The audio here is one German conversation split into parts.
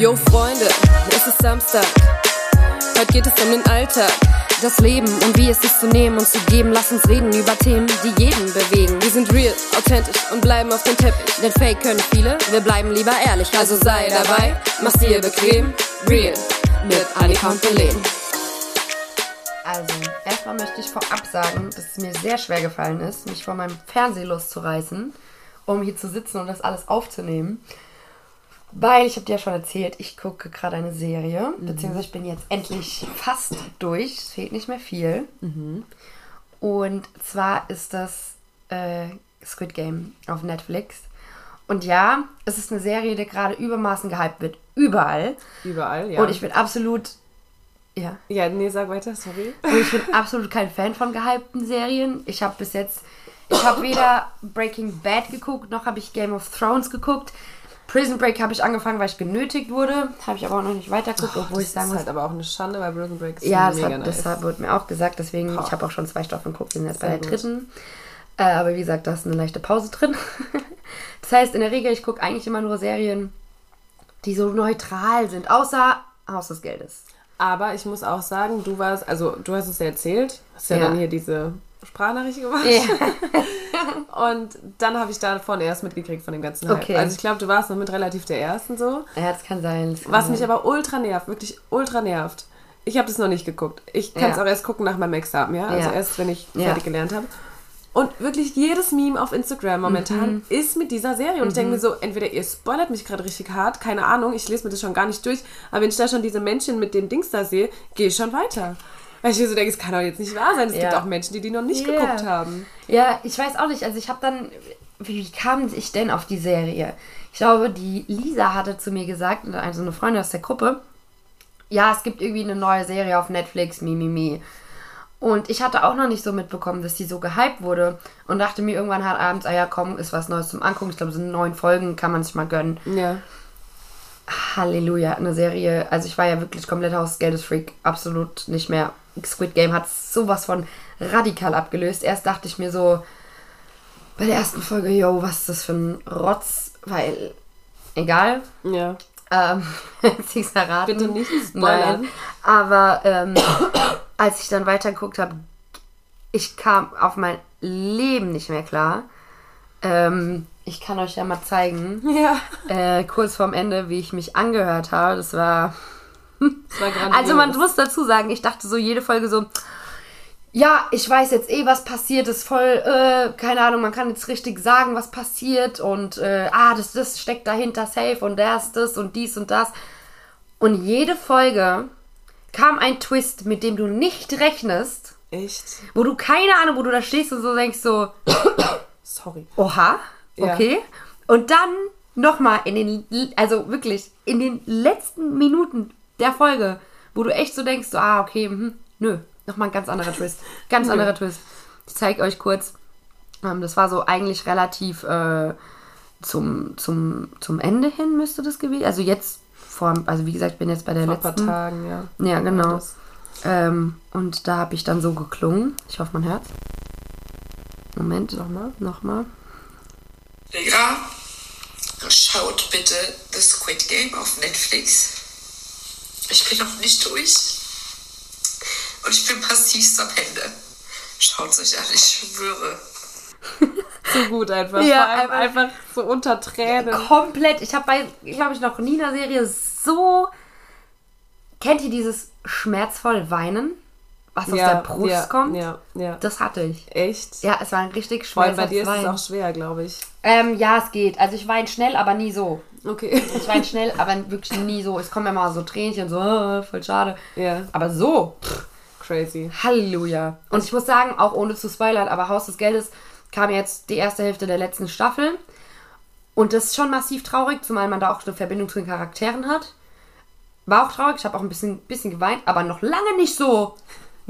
Yo Freunde, es ist Samstag. Heute geht es um den Alltag, das Leben und wie es ist zu nehmen und zu geben. Lass uns reden über Themen, die jeden bewegen. Wir sind real, authentisch und bleiben auf dem Teppich. Denn Fake können viele, wir bleiben lieber ehrlich. Also sei dabei, mach's dir bequem. Real mit Annika und Belen. Also, erstmal möchte ich vorab sagen, dass es mir sehr schwer gefallen ist, mich von meinem Fernseher loszureißen, um hier zu sitzen und das alles aufzunehmen. Weil, ich habe dir ja schon erzählt, ich gucke gerade eine Serie, beziehungsweise ich bin jetzt endlich fast durch, es fehlt nicht mehr viel. Und zwar ist das äh, Squid Game auf Netflix. Und ja, es ist eine Serie, die gerade übermaßen gehypt wird, überall. Überall, ja. Und ich bin absolut, ja, ja, nee, sag weiter, sorry. und ich bin absolut kein Fan von gehypten Serien. Ich habe bis jetzt, ich habe weder Breaking Bad geguckt, noch habe ich Game of Thrones geguckt. Prison Break habe ich angefangen, weil ich genötigt wurde. Habe ich aber auch noch nicht weitergeguckt, obwohl ich das sagen ist muss. halt aber auch eine Schande, weil Broken Break ist ja, das, mega hat, nice. das wurde mir auch gesagt, deswegen, Boah. ich habe auch schon zwei Staffeln geguckt, sind jetzt bei Sehr der gut. dritten. Äh, aber wie gesagt, da ist eine leichte Pause drin. das heißt, in der Regel, ich gucke eigentlich immer nur Serien, die so neutral sind, außer Haus des Geldes. Aber ich muss auch sagen, du warst, also du hast es ja erzählt, hast ja, Ja. dann hier diese Sprachnachricht gemacht. Und dann habe ich davon erst mitgekriegt von dem ganzen Hype. Okay. Also ich glaube, du warst noch mit relativ der Ersten so. Ja, das kann sein. das kann Was sein. mich aber ultra nervt, wirklich ultra nervt. Ich habe das noch nicht geguckt. Ich kann es Ja. auch erst gucken nach meinem Examen, ja? Also erst, wenn ich fertig gelernt habe. Und wirklich jedes Meme auf Instagram momentan Mhm. ist mit dieser Serie. Und ich denke mir so, entweder ihr spoilert mich gerade richtig hart, keine Ahnung, ich lese mir das schon gar nicht durch. Aber wenn ich da schon diese Menschen mit den Dings da sehe, gehe ich schon weiter. Weil ich mir so denke, es kann doch jetzt nicht wahr sein. Es Ja. gibt auch Menschen, die die noch nicht Ja. geguckt haben. Ja, ich weiß auch nicht. Also ich habe dann, wie, kam ich denn auf die Serie? Ich glaube, die Lisa hatte zu mir gesagt, also eine Freundin aus der Gruppe, ja, es gibt irgendwie eine neue Serie auf Netflix, mi, mi, mi. Und ich hatte auch noch nicht so mitbekommen, dass die so gehypt wurde und dachte mir irgendwann halt abends, ah ja, komm, ist was Neues zum Angucken. Ich glaube, sind neun Folgen, kann man sich mal gönnen. Ja. Halleluja, eine Serie. Also ich war ja wirklich komplett Haus des Geldes Freak. Absolut nicht mehr. Squid Game hat sowas von radikal abgelöst. Erst dachte ich mir so bei der ersten Folge, yo, was ist das für ein Rotz? Weil, egal. Ja. Ähm, ich verraten. Bitte nicht spoilern. Nein. Aber ähm, als ich dann weitergeguckt habe, ich kam auf mein Leben nicht mehr klar. Ähm, ich kann euch ja mal zeigen Ja. äh, kurz vorm Ende, wie ich mich angehört habe. Das war. Das war. Also man muss dazu sagen, ich dachte so jede Folge so, ja, ich weiß jetzt eh, was passiert, ist voll, äh, keine Ahnung, man kann jetzt richtig sagen, was passiert und äh, ah, das, das steckt dahinter safe und das, das und dies und das. Und jede Folge kam ein Twist, mit dem du nicht rechnest, Echt? wo du keine Ahnung, wo du da stehst und so denkst so, Sorry. Oha, Ja. okay. Und dann nochmal in den, also wirklich, in den letzten Minuten der Folge, wo du echt so denkst, so, ah, okay, mhm, nö, nochmal ein ganz anderer Twist. Ganz anderer Twist. Ich zeige euch kurz. Ähm, das war so eigentlich relativ äh, zum, zum, zum Ende hin müsste das gewesen. Also jetzt vor, also wie gesagt, ich bin jetzt bei der Vor ein paar letzten. Tagen, ja. Ja, genau. Ähm, und da habe ich dann so geklungen. Ich hoffe, man hört. Moment, nochmal, nochmal. Digga, schaut bitte The Squid Game auf Netflix. Ich bin noch nicht durch. Und ich bin passivst am Ende. Schaut euch an, ich schwöre. So gut einfach. Ja, Vor allem einfach- einfach so unter Tränen. komplett. Ich habe bei, glaube ich, noch nie einer Serie so. Kennt ihr dieses schmerzvoll Weinen, was aus der Brust ja, kommt? Ja, ja. Das hatte ich. Echt? Ja, es war ein richtig allem bei dir ist es auch schwer, glaube ich. Ähm, ja, es geht. Also ich weine schnell, aber nie so. Okay. Ich weine schnell, aber wirklich nie so. Es kommen immer so Tränchen, so äh, voll schade. Ja, Aber so, crazy. Halleluja. Und ich muss sagen, auch ohne zu spoilern, aber Haus des Geldes kam jetzt die erste Hälfte der letzten Staffel. Und das ist schon massiv traurig, zumal man da auch eine Verbindung zu den Charakteren hat. War auch traurig, ich habe auch ein bisschen, bisschen geweint, aber noch lange nicht so.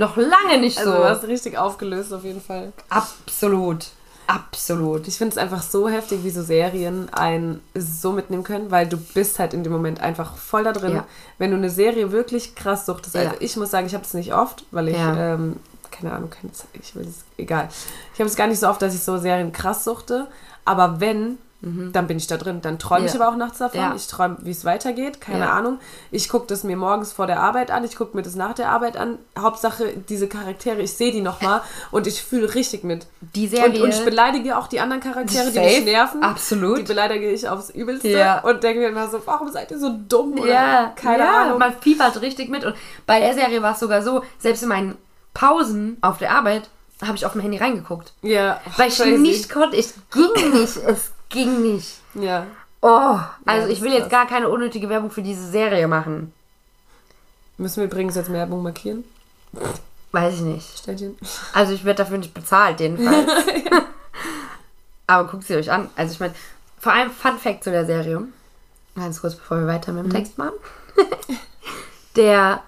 Noch lange nicht Also so. du hast richtig aufgelöst auf jeden Fall. Absolut. Absolut. Ich finde es einfach so heftig, wie so Serien einen so mitnehmen können, weil du bist halt in dem Moment einfach voll da drin. Ja. Wenn du eine Serie wirklich krass suchtest, also Ja. ich muss sagen, ich habe es nicht oft, weil ich, Ja. ähm, keine Ahnung, keine Zeit, ich will es, egal. Ich habe es gar nicht so oft, dass ich so Serien krass suchte, aber wenn, Dann bin ich da drin. Dann träume ich Ja. aber auch nachts davon. Ja. Ich träume, wie es weitergeht. Keine Ja. Ahnung. Ich gucke das mir morgens vor der Arbeit an. Ich gucke mir das nach der Arbeit an. Hauptsache, diese Charaktere, ich sehe die nochmal und ich fühle richtig mit. Die Und, Serie. und ich beleidige auch die anderen Charaktere, die Safe. mich nerven. Absolut. Die beleidige ich aufs Übelste. Ja. Und denke mir immer so, warum seid ihr so dumm? Oder ja, keine ja, Ahnung. Man fiebert richtig mit. Und bei der Serie war es sogar so, selbst in meinen Pausen auf der Arbeit habe ich auf dem Handy reingeguckt. ja, Weil ich crazy. nicht konnte. Es ging nicht. Es ging nicht. Ja. Oh, also das ich will jetzt gar keine unnötige Werbung für diese Serie machen. Müssen wir übrigens jetzt Werbung markieren? Weiß ich nicht. Ständchen. Also ich werde dafür nicht bezahlt, jedenfalls. Aber guckt sie euch an. Also ich meine, vor allem Fun Fact zu der Serie. Ganz kurz, bevor wir weiter mit dem Text machen. der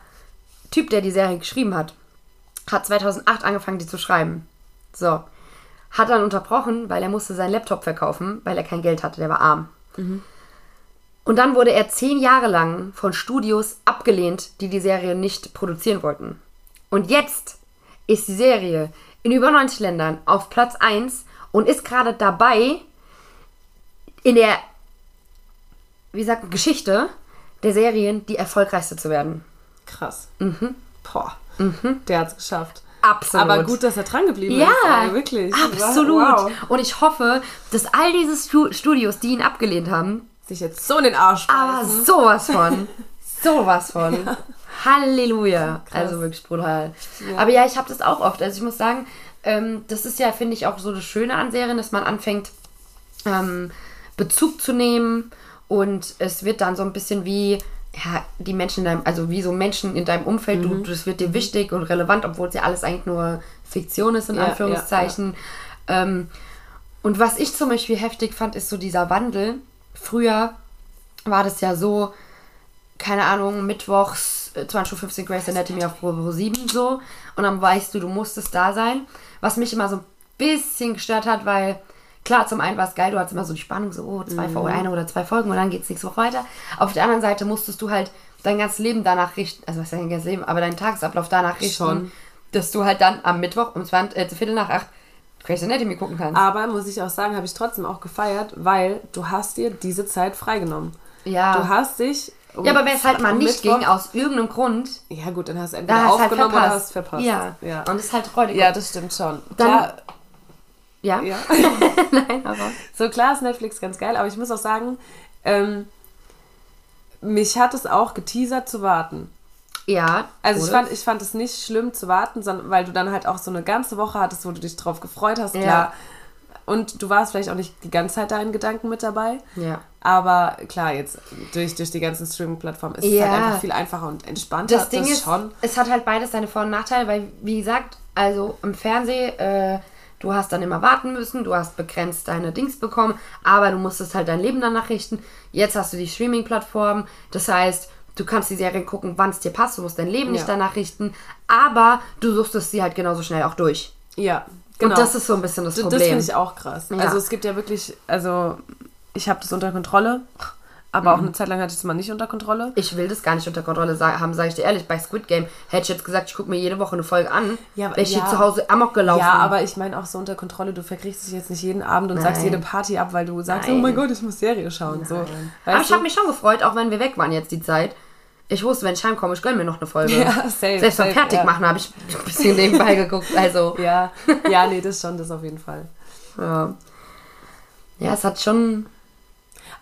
Typ, der die Serie geschrieben hat, hat 2008 angefangen, die zu schreiben. So. Hat dann unterbrochen, weil er musste seinen Laptop verkaufen, weil er kein Geld hatte, der war arm. Und dann wurde er zehn Jahre lang von Studios abgelehnt, die die Serie nicht produzieren wollten. Und jetzt ist die Serie in über 90 Ländern auf Platz 1 und ist gerade dabei, in der, wie sagt Geschichte der Serien die erfolgreichste zu werden. Krass. Mhm. Boah. Der hat es geschafft. Absolut. Aber gut, dass er dran geblieben Ja, ist. Also wirklich. absolut. Wow. Und ich hoffe, dass all diese Stu Studios, die ihn abgelehnt haben, Sich jetzt so in den Arsch aber beißen. sowas von, sowas von. Halleluja. Krass. Also wirklich brutal. Aber ja, ich habe das auch oft. Also ich muss sagen, ähm, das ist ja, finde ich, auch so das Schöne an Serien, dass man anfängt, ähm, Bezug zu nehmen und es wird dann so ein bisschen wie ja, die Menschen in deinem, also wie so Menschen in deinem Umfeld, du, das wird dir wichtig und relevant, obwohl es ja alles eigentlich nur Fiktion ist, in Ja, Anführungszeichen. Ähm, und was ich zum Beispiel heftig fand, ist so dieser Wandel. Früher war das ja so, keine Ahnung, mittwochs äh, 20.15 Uhr Grace Anatomy auf Probe 7 so. Und dann weißt du, du musstest da sein. Was mich immer so ein bisschen gestört hat, weil klar, zum einen war es geil, du hattest immer so die Spannung, so, oh, zwei Folgen, eine oder zwei Folgen und dann geht's nächste Woche weiter. Auf der anderen Seite musstest du halt dein ganzes Leben danach richten, also was ist dein ganzes Leben, aber deinen Tagesablauf danach richten, Schon. dass du halt dann am Mittwoch um 20, äh, Viertel nach acht Grey's Anatomy gucken kannst. Aber muss ich auch sagen, habe ich trotzdem auch gefeiert, weil du hast dir diese Zeit freigenommen. ja. Du hast dich. um- ja, aber wenn es halt mal nicht Mittwoch- ging, aus irgendeinem Grund, Ja, gut, dann hast du da entweder hast halt aufgenommen verpasst. oder hast verpasst. Ja. ja. Und das ist halt freudig. Ja, das stimmt schon. Dann- klar, ja. ja. Nein, aber. So klar ist Netflix ganz geil, aber ich muss auch sagen, ähm, mich hat es auch geteasert zu warten. Ja. Also ich fand, ich fand es nicht schlimm zu warten, sondern weil du dann halt auch so eine ganze Woche hattest, wo du dich drauf gefreut hast, Ja. klar. Und du warst vielleicht auch nicht die ganze Zeit da in Gedanken mit dabei. Ja. Aber klar, jetzt durch, durch die ganzen Streaming-Plattformen ist es Ja. halt einfach viel einfacher und entspannter. Das Ding ist, schon. es hat halt beides seine Vor- und Nachteile, weil, wie gesagt, also im Fernsehen, äh, du hast dann immer warten müssen, du hast begrenzt deine Dings bekommen, aber du musstest halt dein Leben danach richten. Jetzt hast du die Streaming-Plattform, das heißt, du kannst die Serien gucken, wann es dir passt, du musst dein Leben nicht Ja. danach richten, aber du suchtest sie halt genauso schnell auch durch. Ja, genau. Und das ist so ein bisschen das das, das Problem. finde ich auch krass. Ja. Also es gibt ja wirklich, also ich habe das unter Kontrolle, aber auch Mhm. eine Zeit lang hatte ich es mal nicht unter Kontrolle. Ich will das gar nicht unter Kontrolle haben, sage ich dir ehrlich. Bei Squid Game hätte ich jetzt gesagt, ich gucke mir jede Woche eine Folge an. Ja, wäre ich hier ja. zu Hause amok gelaufen. Ja, aber ich meine auch so unter Kontrolle, du verkriegst dich jetzt nicht jeden Abend und sagst Nein. jede Party ab, weil du sagst, Nein. oh mein Gott, ich muss Serie schauen. So, aber ich habe mich schon gefreut, auch wenn wir weg waren jetzt die Zeit. Ich wusste, wenn ich heimkomme, ich gönne mir noch eine Folge. Ja, safe, Selbst beim Fertigmachen habe ich ein bisschen nebenbei geguckt. Also, Ja, ja, nee, das schon, das auf jeden Fall. ja. Ja, es hat schon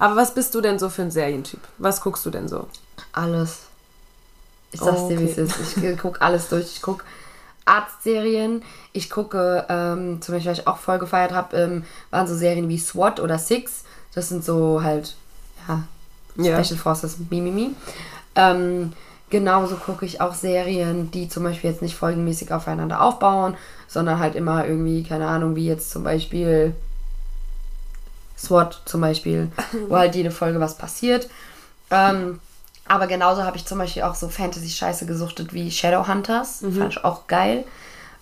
Aber was bist du denn so für ein Serientyp? Was guckst du denn so? alles. Ich sag's dir, wie es Okay. ist. Ich gucke alles durch. Ich gucke Arztserien. Ich gucke, ähm, zum Beispiel, was ich auch voll gefeiert habe, ähm, waren so Serien wie SWAT oder Six. Das sind so halt, ja, Ja. Special Forces, Mimimi. Ähm, genauso gucke ich auch Serien, die zum Beispiel jetzt nicht folgenmäßig aufeinander aufbauen, sondern halt immer irgendwie, keine Ahnung, wie jetzt zum Beispiel SWAT zum Beispiel, wo halt jede Folge was passiert. Ähm, aber genauso habe ich zum Beispiel auch so Fantasy-Scheiße gesuchtet wie Shadowhunters. Fand ich auch geil.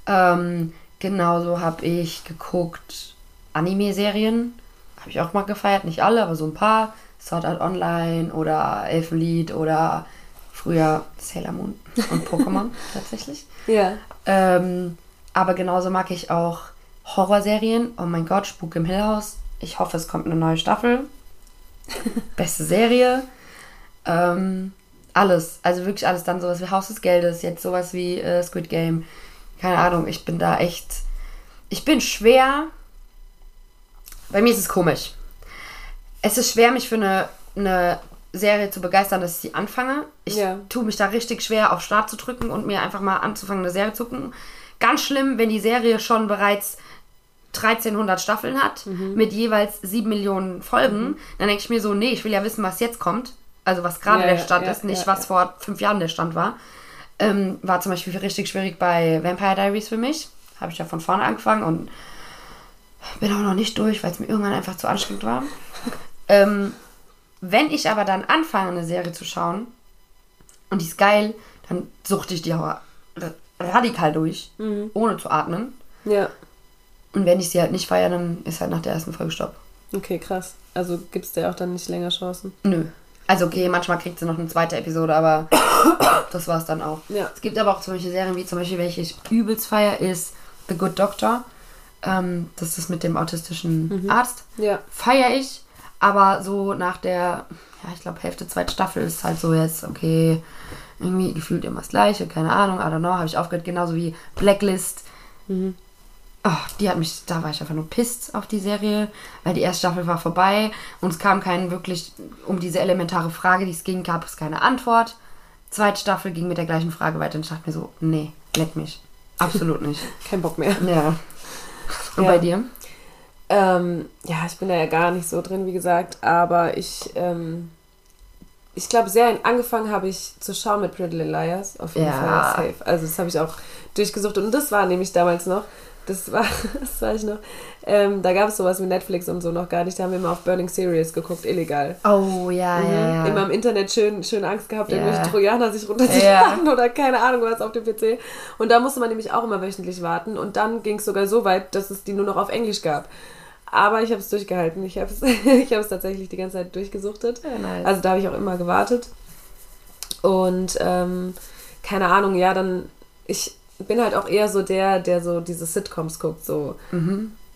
Ähm, genauso habe ich geguckt Anime-Serien. Habe ich auch mal gefeiert. Nicht alle, aber so ein paar. Sword Art Online oder Elfenlied oder früher Sailor Moon und Pokémon tatsächlich. Ja. Ähm, aber genauso mag ich auch Horrorserien. Oh mein Gott, Spuk im Hill House. Ich hoffe, es kommt eine neue Staffel. Beste Serie. Ähm, alles. Also wirklich alles. Dann sowas wie Haus des Geldes. Jetzt sowas wie äh, Squid Game. Keine Ahnung. Ich bin da echt. Ich bin schwer. Bei mir ist es komisch. Es ist schwer, mich für eine, eine Serie zu begeistern, dass ich sie anfange. Ich Ja. tue mich da richtig schwer, auf Start zu drücken und mir einfach mal anzufangen, eine Serie zu gucken. Ganz schlimm, wenn die Serie schon bereits 1300 Staffeln hat, mit jeweils 7 Millionen Folgen. Dann denke ich mir so, nee, ich will ja wissen, was jetzt kommt. Also was gerade Ja, der Stand ja, ist, nicht was vor fünf Jahren der Stand war. Ähm, war zum Beispiel richtig schwierig bei Vampire Diaries für mich. Habe ich ja von vorne angefangen und bin auch noch nicht durch, weil es mir irgendwann einfach zu anstrengend war. ähm, wenn ich aber dann anfange, eine Serie zu schauen und die ist geil, dann suchte ich die radikal durch, Mhm. ohne zu atmen. Ja. Und wenn ich sie halt nicht feiere, dann ist halt nach der ersten Folge Stopp. Okay, krass. Also gibt es dir auch dann nicht länger Chancen. Nö. Also okay, manchmal kriegt sie noch eine zweite Episode, aber das war's dann auch. Ja. Es gibt aber auch zum Beispiel Serien, wie zum Beispiel, welche ich übelst feier, ist The Good Doctor. Ähm, das ist mit dem autistischen Arzt. Ja. Feier ich, aber so nach der, ja, ich glaube, Hälfte, zweite Staffel ist halt so jetzt, okay, irgendwie gefühlt immer das Gleiche, keine Ahnung, I don't know, habe ich aufgehört, genauso wie Blacklist. Oh, die hat mich, da war ich einfach nur pisst auf die Serie, weil die erste Staffel war vorbei und es kam kein wirklich, um diese elementare Frage, die es ging, gab es keine Antwort. Zweite Staffel ging mit der gleichen Frage weiter und ich dachte mir so, nee, leck mich. Absolut nicht. Kein Bock mehr. Ja. Und Ja. bei dir? Ähm, ja, ich bin da ja gar nicht so drin, wie gesagt, aber ich, ähm, ich glaube, sehr angefangen habe ich zu schauen mit Pretty Little Liars. Auf jeden Ja. Fall safe. Also das habe ich auch durchgesucht und das war nämlich damals noch, das war, das war ich noch, ähm, da gab es sowas wie Netflix und so noch gar nicht. Da haben wir immer auf Burning Series geguckt, illegal. Oh, ja, ja, ja. Immer im Internet schön, schön Angst gehabt, Ja. irgendwelche Trojaner sich runterzuladen oder keine Ahnung was auf dem PC. Und da musste man nämlich auch immer wöchentlich warten. Und dann ging es sogar so weit, dass es die nur noch auf Englisch gab. Aber ich habe es durchgehalten. Ich habe es ich tatsächlich die ganze Zeit durchgesuchtet. Ja, nice. Also da habe ich auch immer gewartet. Und ähm, keine Ahnung, ja, dann ich bin halt auch eher so der, der so diese Sitcoms guckt, so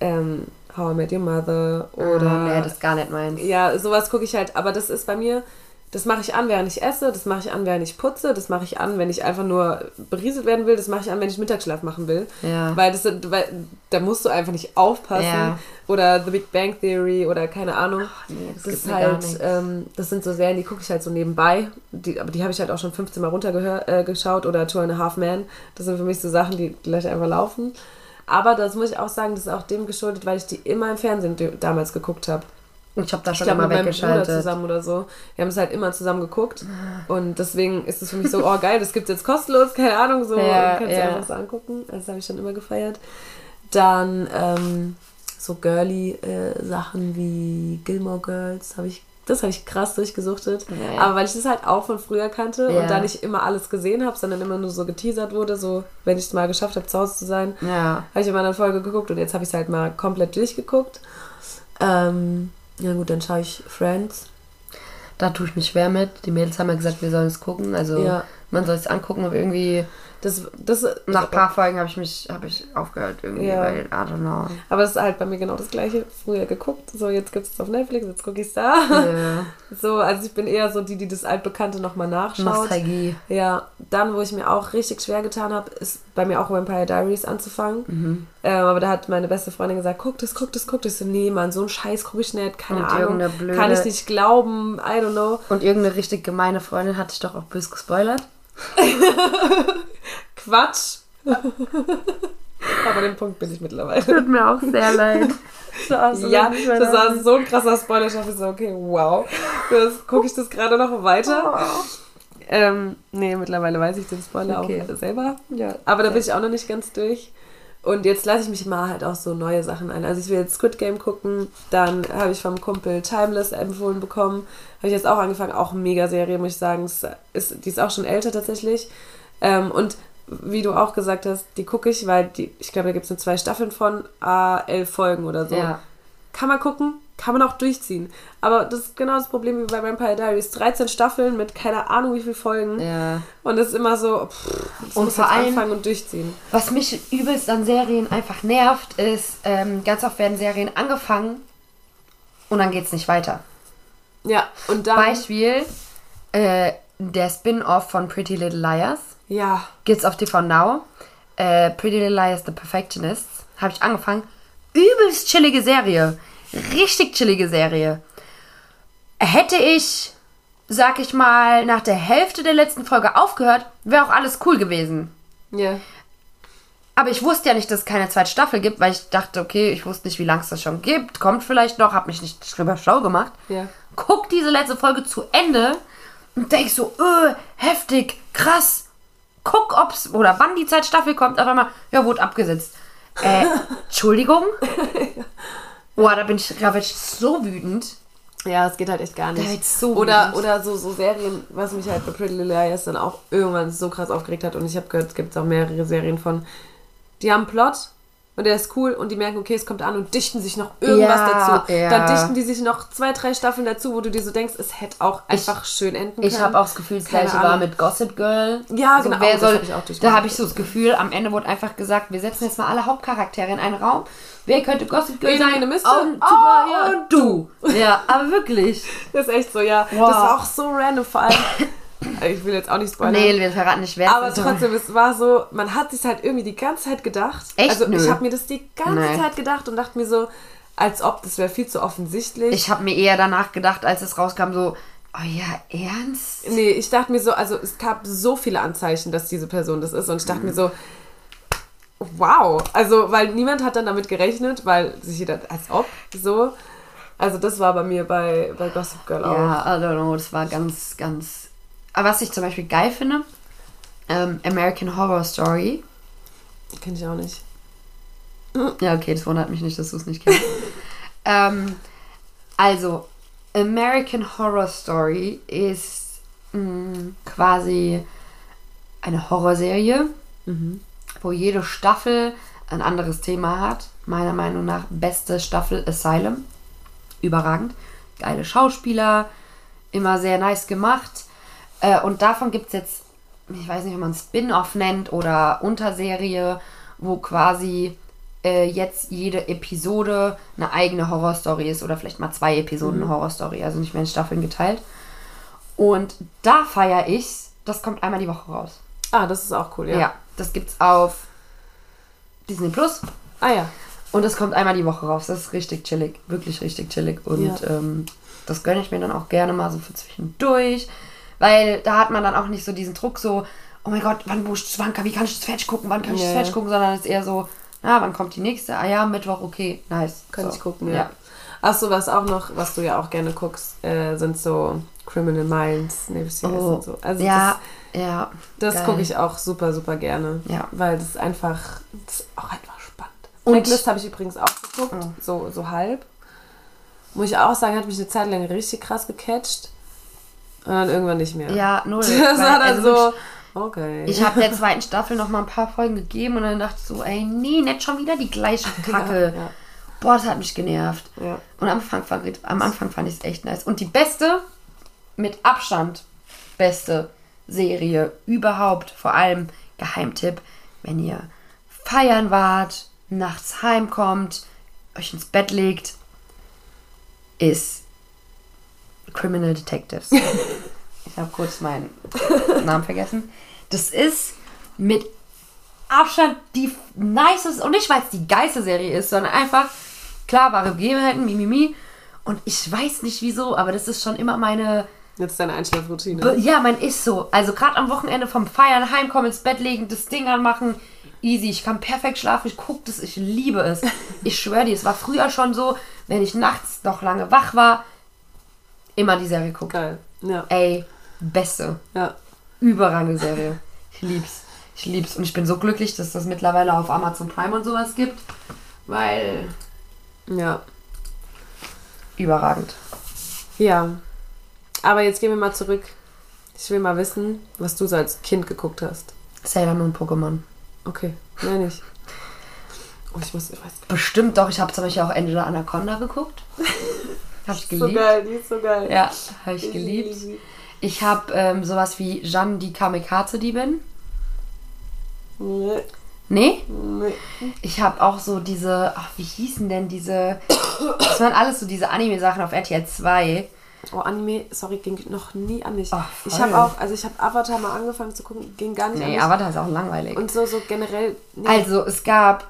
ähm, How I Met Your Mother oder Oder nee, das gar nicht meins. ja, sowas gucke ich halt, aber das ist bei mir, das mache ich an, während ich esse, das mache ich an, während ich putze, das mache ich an, wenn ich einfach nur berieselt werden will, das mache ich an, wenn ich Mittagsschlaf machen will. Ja. Weil, das, weil da musst du einfach nicht aufpassen. Ja. Oder The Big Bang Theory oder keine Ahnung. nee, das das ist halt, ähm, das sind so Serien, die gucke ich halt so nebenbei. Die, aber die habe ich halt auch schon 15 Mal runtergeschaut äh, geschaut oder Two and a Half Men. Das sind für mich so Sachen, die gleich einfach laufen. Aber das muss ich auch sagen, das ist auch dem geschuldet, weil ich die immer im Fernsehen damals geguckt habe. Ich habe da Ich schon glaube, immer mit meinem Bruder weggeschaltet. zusammen oder so. Wir haben es halt immer zusammen geguckt. Und deswegen ist es für mich so, oh geil, das gibt es jetzt kostenlos, keine Ahnung, so. Ja, kannst du ja. einfach so angucken. Also, Das habe ich schon immer gefeiert. Dann ähm, so girly äh, Sachen wie Gilmore Girls habe ich. Das habe ich krass durchgesuchtet. Nee. Aber weil ich das halt auch von früher kannte Ja. und da nicht immer alles gesehen habe, sondern immer nur so geteasert wurde, so wenn ich es mal geschafft habe, zu Hause zu sein, Ja. habe ich immer eine Folge geguckt und jetzt habe ich es halt mal komplett durchgeguckt. Ähm, ja gut, dann schaue ich Friends. Da tue ich mich schwer mit. Die Mädels haben ja gesagt, wir sollen es gucken. Also Ja. man soll es angucken, aber irgendwie Das, das, nach ein paar Folgen habe ich mich habe ich aufgehört irgendwie, Ja. weil I don't know. Aber es ist halt bei mir genau das gleiche. Früher geguckt, so jetzt gibt es auf Netflix, jetzt gucke ich es da. Ja. So, also ich bin eher so die, die das Altbekannte nochmal nachschaut. Nostalgie. Ja, dann, wo ich mir auch richtig schwer getan habe, ist bei mir auch Vampire Diaries anzufangen. Mhm. Ähm, aber da hat meine beste Freundin gesagt, guck das, guck das, guck das. So, nee, Mann, so einen Scheiß gucke ich nicht, keine Und Ahnung. blöde- Kann ich nicht glauben, I don't know. Und irgendeine richtig gemeine Freundin hatte ich doch auch bös gespoilert. Quatsch. aber den Punkt bin ich mittlerweile. Tut mir auch sehr leid. Aus, Ja, das war so ein krasser Spoiler. Ich dachte so, okay, wow. Das gucke ich das gerade noch weiter. Ähm, nee, mittlerweile weiß ich den Spoiler Okay. auch selber. Ja. Aber da bin ich auch noch nicht ganz durch. Und jetzt lasse ich mich mal halt auch so neue Sachen ein. Also ich will jetzt Squid Game gucken. Dann habe ich vom Kumpel Timeless empfohlen bekommen. Habe ich jetzt auch angefangen. Auch mega Serie, muss ich sagen. Ist, die ist auch schon älter tatsächlich. Ähm, und wie du auch gesagt hast, die gucke ich, weil die, ich glaube, da gibt es nur zwei Staffeln von, a elf Folgen oder so. Ja. Kann man gucken, kann man auch durchziehen. Aber das ist genau das Problem wie bei Vampire Diaries. 13 Staffeln mit keine Ahnung wie viel Folgen. Ja. Und es ist immer so, pff, das Und muss vor allem- anfangen und durchziehen. Was mich übelst an Serien einfach nervt, ist, ähm, ganz oft werden Serien angefangen und dann geht's nicht weiter. Ja, und dann. Beispiel, äh, der Spin-off von Pretty Little Liars ja. gibt's auf TV Now. Äh, Pretty Little Liars The Perfectionists. Habe ich angefangen. Übelst chillige Serie. Richtig chillige Serie. Hätte ich, sag ich mal, nach der Hälfte der letzten Folge aufgehört, wäre auch alles cool gewesen. Ja. Aber ich wusste ja nicht, dass es keine zweite Staffel gibt, weil ich dachte, okay, ich wusste nicht, wie lange es das schon gibt. Kommt vielleicht noch, habe mich nicht drüber schlau gemacht. Ja. Guck diese letzte Folge zu Ende und denk so, öh, heftig, krass. Guck, ob's oder wann die zweite Staffel kommt. Auf einmal, ja, wurde abgesetzt. Äh, Entschuldigung? Boah, da bin ich, da werd ich so wütend. Ja, es geht halt echt gar nicht. So oder wütend. oder so, so Serien, was mich halt bei Pretty Little Liars dann auch irgendwann so krass aufgeregt hat. Und ich habe gehört, es gibt auch mehrere Serien von, die haben Plot und der ist cool und die merken, okay, es kommt an und dichten sich noch irgendwas Ja, dazu. ja. Dann dichten die sich noch zwei, drei Staffeln dazu, wo du dir so denkst, es hätte auch einfach schön enden können. Ich habe auch das Gefühl, das Keine gleiche war Ahnung. mit Gossip Girl. Ja, so, genau, soll, hab ich da habe ich so das Gefühl, am Ende wurde einfach gesagt, wir setzen jetzt mal alle Hauptcharaktere in einen Raum. Wer könnte Gossip Girl In sein? eine Miste? Und, Oh, ja, und du. Ja, aber wirklich. Das ist echt so, ja. Wow. Das war auch so random, vor allem. Ich will jetzt auch nicht spoilern. Nee, wir verraten nicht, wer Aber trotzdem, es war so, man hat sich halt irgendwie die ganze Zeit gedacht. Echt? Also ich Nö. habe mir das die ganze Nee. Zeit gedacht und dachte mir so, als ob das wäre viel zu offensichtlich. Ich habe mir eher danach gedacht, als es rauskam, so, oh ja, ernst? nee, ich dachte mir so, also es gab so viele Anzeichen, dass diese Person das ist und ich dachte mir so, wow. Also, weil niemand hat dann damit gerechnet, weil sich jeder, als ob, so. Also das war bei mir bei, bei Gossip Girl auch. Ja, I don't know, das war ganz, ganz. Aber was ich zum Beispiel geil finde, ähm, American Horror Story. Kenn ich auch nicht. Ja, okay, das wundert mich nicht, dass du es nicht kennst. ähm, also, American Horror Story ist mh, quasi eine Horrorserie, wo jede Staffel ein anderes Thema hat. Meiner Meinung nach beste Staffel Asylum. Überragend. Geile Schauspieler, immer sehr nice gemacht. Äh, und davon gibt es jetzt, ich weiß nicht, ob man Spin-off nennt oder Unterserie, wo quasi äh, jetzt jede Episode eine eigene Horrorstory ist oder vielleicht mal zwei Episoden Horrorstory, also nicht mehr in Staffeln geteilt. Und da feiere ich's. Das kommt einmal die Woche raus. Ah, das ist auch cool, ja. Ja, das gibt's auf Disney Plus. Ah ja. Und es kommt einmal die Woche raus. Das ist richtig chillig. Wirklich richtig chillig. Und Ja. ähm, das gönne ich mir dann auch gerne mal so für zwischendurch. Weil da hat man dann auch nicht so diesen Druck, so, oh mein Gott, wann, wo, wann kann, wie kann ich das fertig gucken, wann kann ich Ja, das ja. fertig gucken, sondern es ist eher so, na, wann kommt die nächste? Ah ja, Mittwoch, okay, nice. Kann so. ich gucken, ja. Achso, was auch noch, was du ja auch gerne guckst, äh, sind so Criminal Minds, Navy Oh, und so. Also ja, ja. das, das geil. gucke ich auch super, super gerne. Ja. Weil das einfach, das ist auch einfach spannend. Und- Blacklist habe ich übrigens auch geguckt, Oh. so, so halb. Muss ich auch sagen, hat mich eine Zeit lang richtig krass gecatcht. Und dann irgendwann nicht mehr. Ja, null. Das war dann also so, okay. Ich habe der zweiten Staffel noch mal ein paar Folgen gegeben und dann dachte ich so, ey, nee, nicht schon wieder die gleiche Kacke. Ja, Boah, das hat mich genervt. ja. Und am Anfang, fand- am Anfang fand ich es echt nice. Und die beste, mit Abstand beste Serie überhaupt, vor allem Geheimtipp, wenn ihr feiern wart, nachts heimkommt, euch ins Bett legt, ist Criminal Detectives. ich habe kurz meinen Namen vergessen. Das ist mit Abstand die niceste, und nicht weil es die geilste Serie ist, sondern einfach, klar, wahre Begebenheiten, mimimi. Und ich weiß nicht wieso, aber das ist schon immer meine, Jetzt deine Einschlafroutine. Be ja, man ist so. Also gerade am Wochenende vom Feiern, heimkommen, ins Bett legen, das Ding anmachen, easy. Ich kann perfekt schlafen, ich gucke das, ich liebe es. Ich schwöre dir, es war früher schon so, wenn ich nachts noch lange wach war, immer die Serie gucken. Geil. Ja. Ey, beste, Ja. überragende Serie. Ich lieb's. Ich lieb's. Und ich bin so glücklich, dass das mittlerweile auf Amazon Prime und sowas gibt, weil Ja. überragend. Ja. Aber jetzt gehen wir mal zurück. Ich will mal wissen, was du so als Kind geguckt hast. Sailor Moon Pokémon. Okay, mehr nicht. Oh, ich muss, ich weiß Bestimmt doch, ich habe zum Beispiel auch Ende der Anaconda geguckt. Hab ich geliebt. die ist so geil. Ja, habe ich geliebt. Ich habe ähm, sowas wie Jeanne die Kamikaze-Diebin. Nee. Nee? Nee. Ich habe auch so diese, ach, wie hießen denn diese, das waren alles so diese Anime-Sachen auf RTL 2. Oh, Anime, sorry, ging noch nie an mich. Ach, ich habe auch, also ich habe Avatar mal angefangen zu gucken, ging gar nicht Nee, an mich. Avatar ist auch langweilig. Und so, so generell. Nee. Also, es gab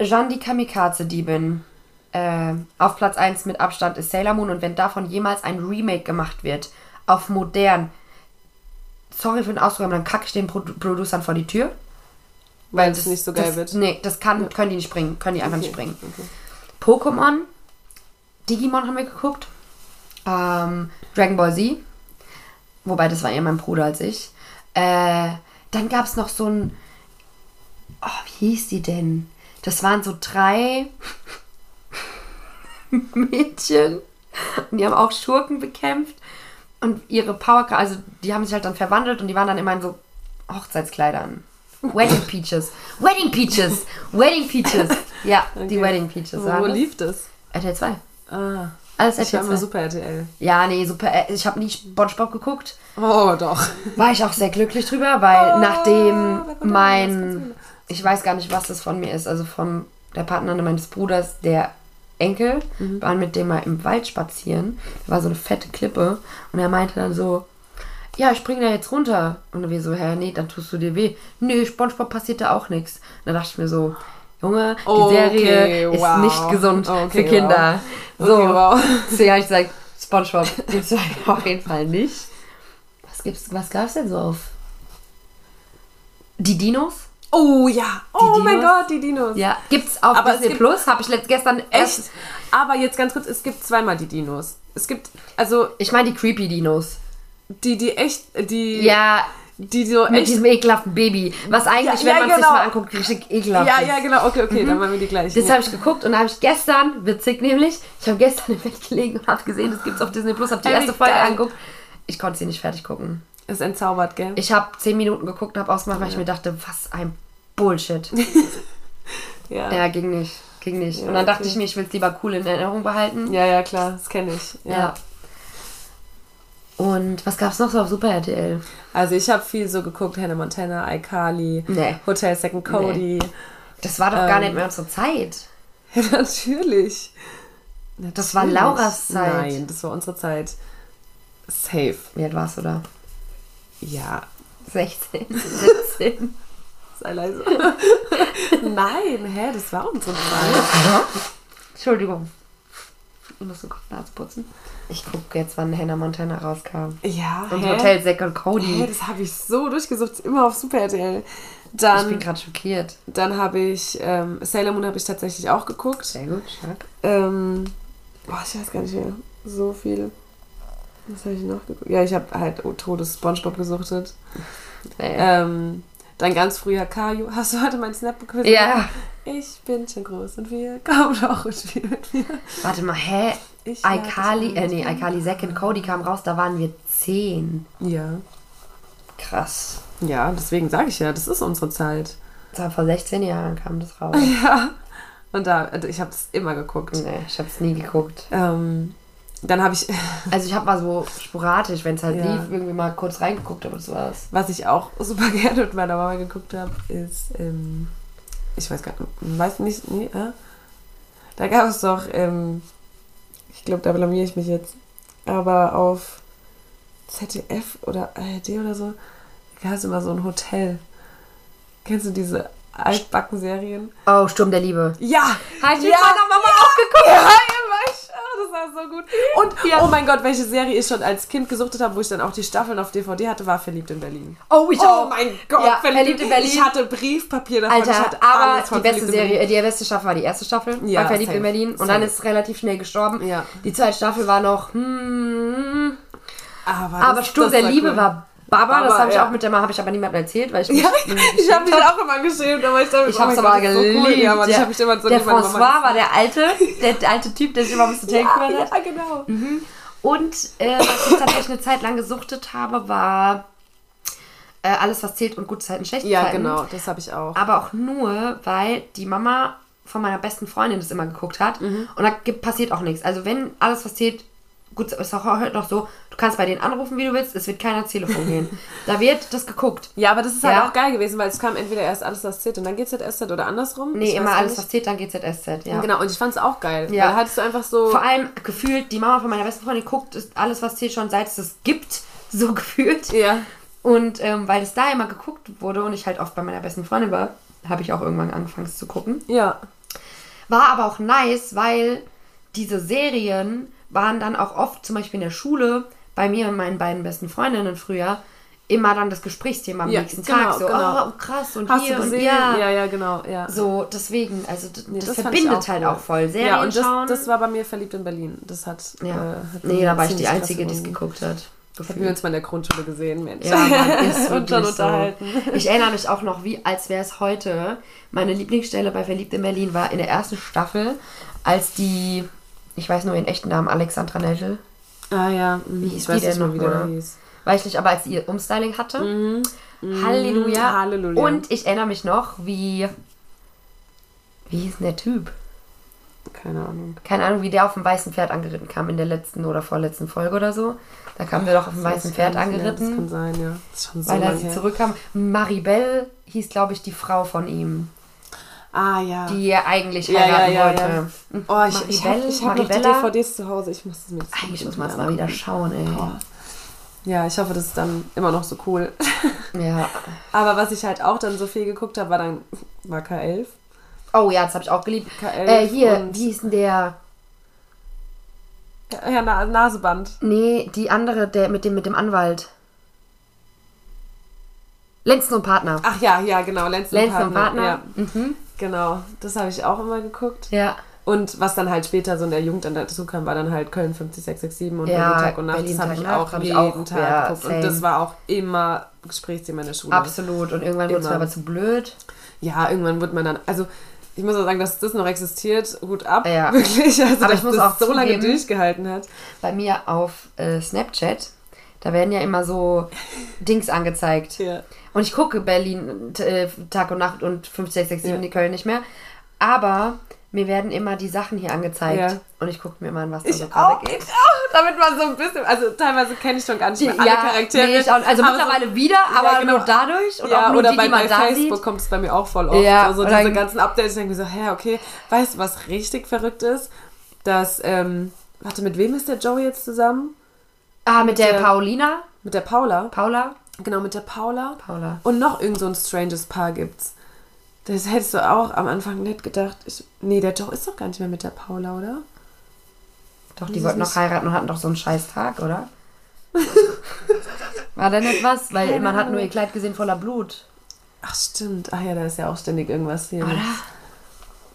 Jeanne die Kamikaze-Diebin. Äh, auf Platz 1 mit Abstand ist Sailor Moon. Und wenn davon jemals ein Remake gemacht wird, auf modern, sorry für den Ausdruck, dann kacke ich den Pro Producern vor die Tür. weil es nicht so geil das, wird. Nee, das kann, können die nicht bringen. Können die einfach Okay, nicht bringen. okay. Pokémon, Digimon haben wir geguckt. Ähm, Dragon Ball Z. Wobei, das war eher mein Bruder als ich. Äh, dann gab es noch so ein. Oh, wie hieß die denn? Das waren so drei Mädchen. Und die haben auch Schurken bekämpft. Und ihre Power, also die haben sich halt dann verwandelt und die waren dann immer in so Hochzeitskleidern. Wedding Peaches. Wedding Peaches. Wedding Peaches. Ja, die Okay. Wedding Peaches. Wo das. lief das? RTL 2. Ah. Alles Ich war RTL immer 2. Super RTL. Ja, nee, super. äh, Ich habe nie SpongeBob geguckt. Oh, doch. War ich auch sehr glücklich drüber, weil Oh, nachdem mein, ich weiß gar nicht, was das von mir ist, also von der Partnerin meines Bruders, der Enkel, Mhm. waren mit dem mal im Wald spazieren. Da war so eine fette Klippe und er meinte dann so, ja, ich spring da jetzt runter. Und wir so, hä, nee, dann tust du dir weh. Nö, Spongebob passiert da auch nichts. Da dachte ich mir so, Junge, die Okay, Serie ist wow. nicht gesund Okay, für Kinder. wow. So, Okay, wow. deswegen habe ich gesagt, Spongebob gibt's auf jeden Fall nicht. Was gibt's, was gab's denn so auf? Die Dinos? Oh ja. Oh mein? Gott, die Dinos. Ja. Gibt's auf Aber es Disney gibt- Plus? Habe ich letzt, gestern Echt? erst. Aber jetzt ganz kurz, es gibt zweimal die Dinos. Es gibt, also, Ich meine die Creepy Dinos. die, die echt, die, Ja, die so mit echt. diesem ekelhaften Baby. Was eigentlich, Ja, ja, wenn man sich genau. mal anguckt, richtig ekelhaft Ja, ist. ja, genau, okay, okay, dann machen wir die gleichen. Das habe ich geguckt und habe ich gestern, witzig nämlich, ich habe gestern im Bett gelegen und habe gesehen, das gibt's auf Disney Plus, habe die erste Folge angeguckt. Ich konnte sie nicht fertig gucken. Ist entzaubert, gell? Ich habe zehn Minuten geguckt und habe ausgemacht, weil ich mir dachte, was ein Bullshit. ja. ja, ging nicht. Ging nicht. Ja, und dann dachte okay. ich mir, ich will es lieber cool in Erinnerung behalten. ja, ja, klar, das kenne ich. Ja. Ja. Und was gab's noch so auf Super RTL? Also ich habe viel so geguckt, Hannah Montana, iCarly, Nee. Hotel Second Cody. Das war doch gar Ähm, nicht mehr unsere Zeit. Ja, natürlich. Das war Lauras Zeit. Nein, das war unsere Zeit. Safe. Wie alt warst du da? Ja, 16, 17. sei leise. Nein, hä, das war unsere Zeit. Entschuldigung. Ich muss so kurz Nase putzen. Ich gucke jetzt, wann Hannah Montana rauskam. Ja, Und hä? Hotel Zack und Hä, Cody. das habe ich so durchgesucht, immer auf Super RTL. Ich bin Dann, gerade schockiert. dann habe ich, ähm, Sailor Moon habe ich tatsächlich auch geguckt. Sehr gut, stark. Ähm, boah, ich weiß gar nicht mehr. So viel. Was habe ich noch geguckt? Ja, ich habe halt oh, Todes Spongebob gesuchtet. Äh, Ähm, dann ganz früher Caillou. Hast du heute mein Snapbook gesehen? ja. Ich bin schon groß und wir komm doch und spiel mit mir. Warte mal, hä? Ich dich äh, nee, Zack und Cody kam raus, da waren wir 10. Ja. Krass. Ja, deswegen sage ich ja, das ist unsere Zeit. Das war vor 16 Jahren kam das raus. Ja. Und da, also ich habe es immer geguckt. nee, ich hab's nie geguckt. Ähm, dann habe ich, Also ich habe mal so sporadisch, wenn es halt Ja. lief, irgendwie mal kurz reingeguckt, aber das war's. was ich auch super gerne mit meiner Mama geguckt habe, ist, ähm, ich weiß gar nicht, weiß nicht, nee, äh? da gab es doch, ähm, ich glaube, da blamier ich mich jetzt, aber auf ZDF oder ARD oder so, da gab es immer so ein Hotel. Kennst du diese altbacken Serien? Oh, Sturm der Liebe. Ja! Halt ja, Mama auch geguckt! Ja, das war so gut. Und, Ja. oh mein Gott, welche Serie ich schon als Kind gesuchtet habe, wo ich dann auch die Staffeln auf DVD hatte, war Verliebt in Berlin. Oh, ich Oh mein Gott, Ja, Verliebt in Berlin. Ich hatte Briefpapier davon. Alter, aber die beste Verliebt Serie, die beste Staffel war die erste Staffel Ja, bei Verliebt in Berlin und safe. dann ist es relativ schnell gestorben. Ja. Die zweite Staffel war noch, hm, Aber, aber Sturm der Liebe cool. war Baba, das Baba, habe ich ja. auch mit der Mama, habe ich aber niemandem erzählt, weil ich mich Ja, ich habe mich auch immer geschämt, aber ich dachte, Ich oh hab's mein aber das ist so geliebt. Cool. Ja, aber ich habe mich immer so der meine Mama François war der alte, der, alte Typ, der sich immer ums Hotel ja, gekümmert hat. ja, genau. Und äh, was ich tatsächlich eine Zeit lang gesuchtet habe, war äh, alles, was zählt und gute Zeiten, schlechte Ja, Zeiten. genau, das habe ich auch. Aber auch nur, weil die Mama von meiner besten Freundin das immer geguckt hat. Mhm. Und da passiert auch nichts. Also wenn alles, was zählt, gut, ist auch heute noch so, du kannst bei denen anrufen, wie du willst, es wird keiner ans Telefon gehen. Da wird das geguckt. Ja, aber das ist halt Ja. auch geil gewesen, weil es kam entweder erst alles was zählt und dann GZSZ oder andersrum. Nee, Ich immer alles, nicht. was zählt, dann GZSZ, ja. Genau, und ich fand es auch geil. Ja. Weil da hattest du einfach so. Vor allem gefühlt, die Mama von meiner besten Freundin guckt ist alles, was zählt, schon seit es das gibt, so gefühlt. Ja. Und ähm, weil es da immer geguckt wurde und ich halt oft bei meiner besten Freundin war, habe ich auch irgendwann angefangen es zu gucken. Ja. War aber auch nice, weil diese Serien waren dann auch oft, zum Beispiel in der Schule, bei mir und meinen beiden besten Freundinnen früher, immer dann das Gesprächsthema am Ja, nächsten genau, Tag. So, genau. oh, krass, und Hast hier und ja. ja, ja, genau. Ja. So, deswegen, also d- Nee, das, fand verbindet ich halt cool. auch voll. Serien Ja, und das, schauen. das war bei mir verliebt in Berlin. Das hat. ja. äh, hat nee, da war ich die Einzige, die es geguckt hat. Haben wir uns mal in der Grundschule gesehen, Mensch. Ja, Mann, ist und wirklich unterhalten. So. Ich erinnere mich auch noch, wie als wäre es heute. Meine Lieblingsstelle bei Verliebt in Berlin war in der ersten Staffel, als die, ich weiß nur ihren echten Namen, Alexandra Neltel, Ah ja, mhm. Wie hieß ich die denn noch, der oder? hieß. weiß ich nicht, aber als sie ihr Umstyling hatte. Halleluja. Halleluja. Und ich erinnere mich noch, wie, wie hieß denn der Typ? Keine Ahnung. Keine Ahnung, wie der auf dem weißen Pferd angeritten kam in der letzten oder vorletzten Folge oder so. Da kam der doch auf dem weißen Pferd Das kann angeritten, sein, ja. Das ist schon so weil er sie zurückkam. Maribel hieß, glaube ich, die Frau von ihm. Ah ja. die er eigentlich Ja, heiraten ja, wollte. Oh, ich, ich habe ich hab noch die? DVDs zu Hause. Ich muss es mir jetzt Eigentlich muss man es mal wieder schauen, ey. Ja, ich hoffe, das ist dann immer noch so cool. Ja. Aber was ich halt auch dann so viel geguckt habe, war dann war K11. Oh ja, das habe ich auch geliebt. K11 Äh, hier, und- wie hieß denn der? Ja, Na Naseband. Nee, die andere, der mit dem, mit dem Anwalt. Lenzen und Partner. Ach ja, ja, genau. Lenzen, Lenzen und Partner. Ja, Mhm. Genau. Das habe ich auch immer geguckt. Ja. Und was dann halt später so in der Jugend dann dazu kam, war dann halt Köln 50667 und Ja, Berlin Tag und Nacht. Berlin das habe ich und auch hab jeden auch, Tag ja, geguckt. Und same. das war auch immer Gesprächsthema in der Schule. Absolut. Und irgendwann wurde es aber zu blöd. Ja, irgendwann wird man dann, also ich muss auch sagen, dass das noch existiert, gut ab, Ja. wirklich. Also, Aber dass ich muss das auch so lange durchgehalten hat. Bei mir auf äh, Snapchat, da werden ja immer so Dings angezeigt. Ja. Und ich gucke Berlin äh, Tag und Nacht und 5667 Ja. die Köln nicht mehr. Aber mir werden immer die Sachen hier angezeigt. Ja. Und ich gucke mir mal an, was da Ich so gerade geht. auch, damit man so ein bisschen, also teilweise kenne ich schon gar nicht mehr alle Charaktere. nee, ich auch, also mittlerweile wieder, aber Ja, genau. nur dadurch und ja, auch nur oder die, bei, die man bei da Facebook kommt es bei mir auch voll oft. Ja, so, so oder- diese ganzen Updates, ich denke mir so, hä, okay, weißt du, was richtig verrückt ist? Dass, ähm, warte, mit wem ist der Joey jetzt zusammen? Ah, mit der der- Paulina. Mit der Paula. Paula? Genau, mit der Paula. Paula. Und noch irgend so ein stranges Paar gibt's. Das hättest du auch am Anfang nicht gedacht. Ich, nee, der Joe ist doch gar nicht mehr mit der Paula, oder? Doch, die wollten noch heiraten und hatten doch so einen scheiß Tag, oder? War da nicht was? Weil Keine man hat nur Ahnung. ihr Kleid gesehen voller Blut. Ach, stimmt. Ach ja, da ist ja auch ständig irgendwas hier. Oder?